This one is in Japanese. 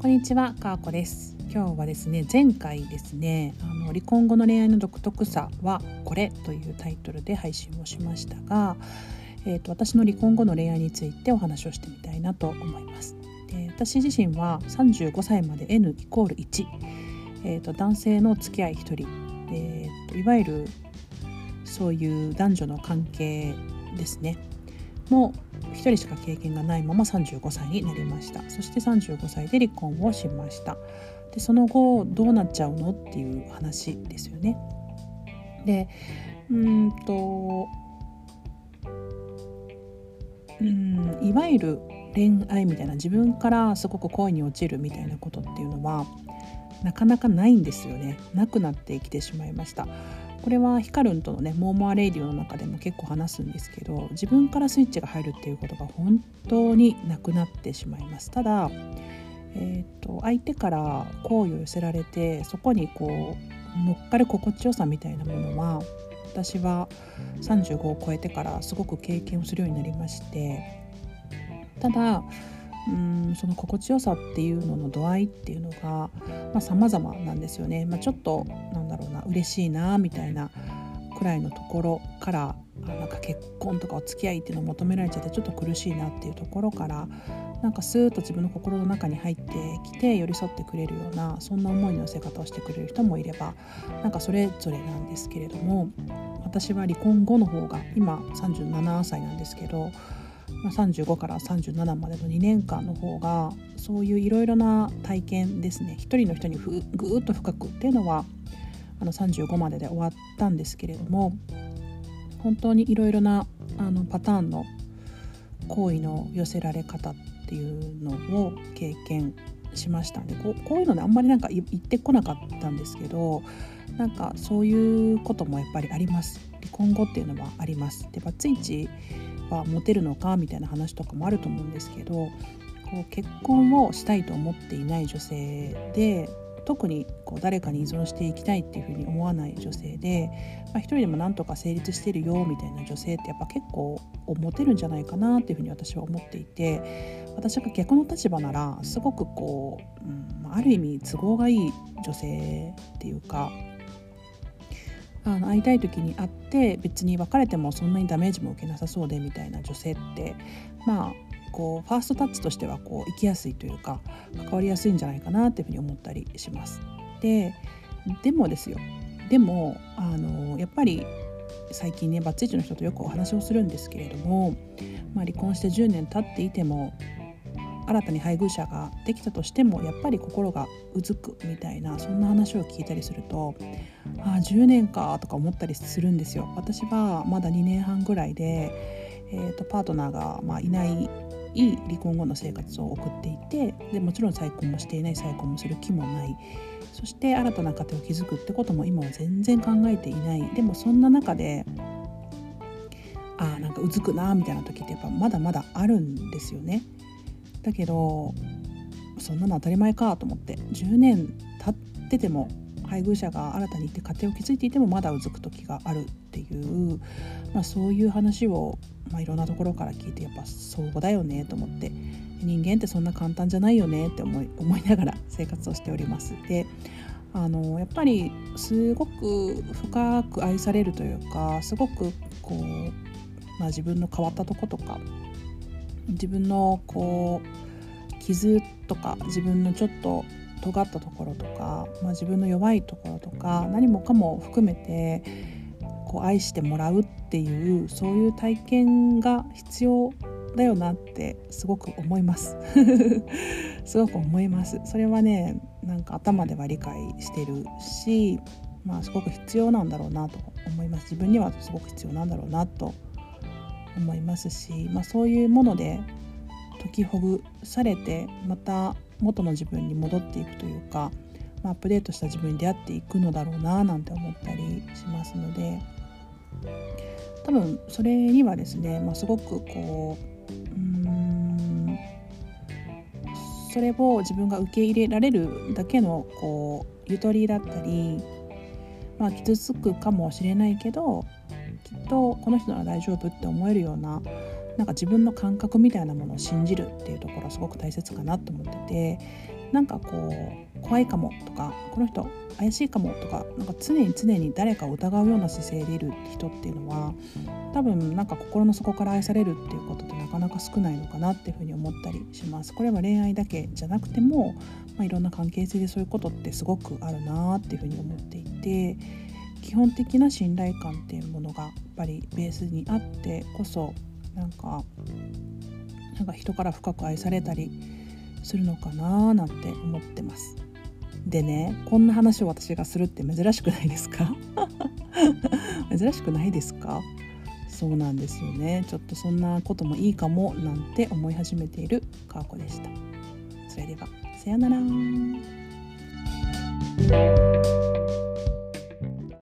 こんにちは、かーこです。今日はですね前回ですねあの離婚後の恋愛の独特さはこれというタイトルで配信をしましたが、えーと、私の離婚後の恋愛についてお話をしてみたいなと思います。で私自身は35歳まで N イコール1、えーと、男性の付き合い1人、えーといわゆるそういう男女の関係ですね。の1人しか経験がないまま35歳になりました。そして35歳で離婚をしました。でその後どうなっちゃうのっていう話ですよね。でうんとうんいわゆる恋愛みたいな自分からすごく恋に落ちるみたいなことっていうのはなかなかないんですよね。なくなってきてしまいました。これはヒカルンとのねモーモアレイディオの中でも結構話すんですけど自分からスイッチが入るっていうことが本当になくなってしまいます。ただ、えーと、相手から好意を寄せられてそこにこう乗っかる心地よさみたいなものは私は35を超えてからすごく経験をするようになりましてただうんその心地よさっていうのの度合いっていうのが、まあ、様々なんですよね、まあ、ちょっとなんだろうな嬉しいなみたいなくらいのところからなんか結婚とかお付き合いっていうのを求められちゃってちょっと苦しいなっていうところからなんかスーッと自分の心の中に入ってきて寄り添ってくれるようなそんな思いの寄せ方をしてくれる人もいればなんかそれぞれなんですけれども私は離婚後の方が今37歳なんですけどまあ、35から37までの2年間の方がそういういろいろな体験ですね。一人の人にふぐーっと深くっていうのはあの35までで終わったんですけれども本当にいろいろなあのパターンの行為の寄せられ方っていうのを経験しましたんでこうこういうのねあんまりなんか言ってこなかったんですけどなんかそういうこともやっぱりあります。離婚後っていうのはあります。でバツイチはモテるのかみたいな話とかもあると思うんですけどこう結婚をしたいと思っていない女性で特にこう誰かに依存していきたいっていうふうに思わない女性で、まあ、一人でもなんとか成立してるよみたいな女性ってやっぱ結構モテるんじゃないかなっていうふうに私は思っていて私が逆の立場ならすごくこう、うん、ある意味都合がいい女性っていうかあの会いたい時に会って別に別れてもそんなにダメージも受けなさそうでみたいな女性ってまあこうファーストタッチとしてはこう生きやすいというか関わりやすいんじゃないかなっていうふうに思ったりします。ででもですよでもあのやっぱり最近ねバツイチの人とよくお話をするんですけれども、まあ、離婚して10年経っていても新たに配偶者ができたとしてもやっぱり心がうずくみたいなそんな話を聞いたりするとああ10年かとか思ったりするんですよ。私はまだ2年半ぐらいで、えーと、パートナーが、まあ、いないいい離婚後の生活を送っていてでもちろん再婚もしていない再婚もする気もないそして新たな家庭を築くってことも今は全然考えていないでもそんな中であなんかうずくなみたいな時ってやっぱまだまだあるんですよね。だけどそんなの当たり前かと思って10年経ってても配偶者が新たにいて家庭を築いていてもまだうずく時があるっていう、まあ、そういう話を、まあ、いろんなところから聞いてやっぱそうだよねと思って人間ってそんな簡単じゃないよねって思い思いながら生活をしております。であのやっぱりすごく深く愛されるというかすごくこう、まあ、自分の変わったとことか自分のこう傷とか自分のちょっと尖ったところとか、まあ、自分の弱いところとか何もかも含めてこう愛してもらうっていうそういう体験が必要だよなってすごく思います。すごく思います。それはねなんか頭では理解してるしまあすごく必要なんだろうなと思います。自分にはすごく必要なんだろうなと思いますし、まあ、そういうもので解きほぐされてまた元の自分に戻っていくというか、まあ、アップデートした自分に出会っていくのだろうななんて思ったりしますので多分それにはですね、まあ、すごくこううんそれを自分が受け入れられるだけのこうゆとりだったり、まあ、傷つくかもしれないけどとこの人なら大丈夫って思えるようななんか自分の感覚みたいなものを信じるっていうところはすごく大切かなと思っててなんかこう怖いかもとかこの人怪しいかもとかなんか常に常に誰かを疑うような姿勢でいる人っていうのは多分なんか心の底から愛されるっていうことってなかなか少ないのかなっていうふうに思ったりします。これは恋愛だけじゃなくても、まあ、いろんな関係性でそういうことってすごくあるなっていうふうに思っていて基本的な信頼感っていうものがやっぱりベースにあってこそなんかなんか人から深く愛されたりするのかななんて思ってます。でねこんな話を私がするって珍しくないですか？珍しくないですか？そうなんですよね。ちょっとそんなこともいいかもなんて思い始めているかわこでした。それではさようなら。